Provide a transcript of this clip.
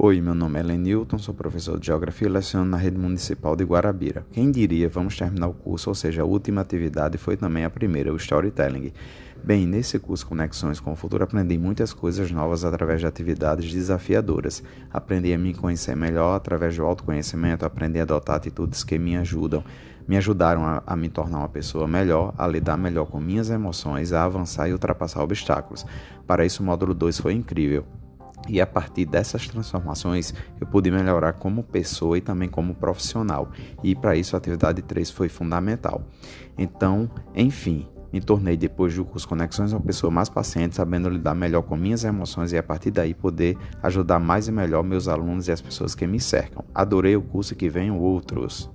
Oi, meu nome é Lenilton, sou professor de Geografia e leciono na Rede Municipal de Guarabira. Quem diria, vamos terminar o curso, ou seja, a última atividade foi também a primeira, o Storytelling. Bem, nesse curso Conexões com o Futuro aprendi muitas coisas novas através de atividades desafiadoras. Aprendi a me conhecer melhor através do autoconhecimento, aprendi a adotar atitudes que me ajudam, me ajudaram a, a me tornar uma pessoa melhor, a lidar melhor com minhas emoções, a avançar e ultrapassar obstáculos. Para isso, o módulo 2 foi incrível. E a partir dessas transformações, eu pude melhorar como pessoa e também como profissional. E para isso a atividade 3 foi fundamental. Então, enfim, me tornei depois do curso Conexões uma pessoa mais paciente, sabendo lidar melhor com minhas emoções e a partir daí poder ajudar mais e melhor meus alunos e as pessoas que me cercam. Adorei o curso e que venham outros.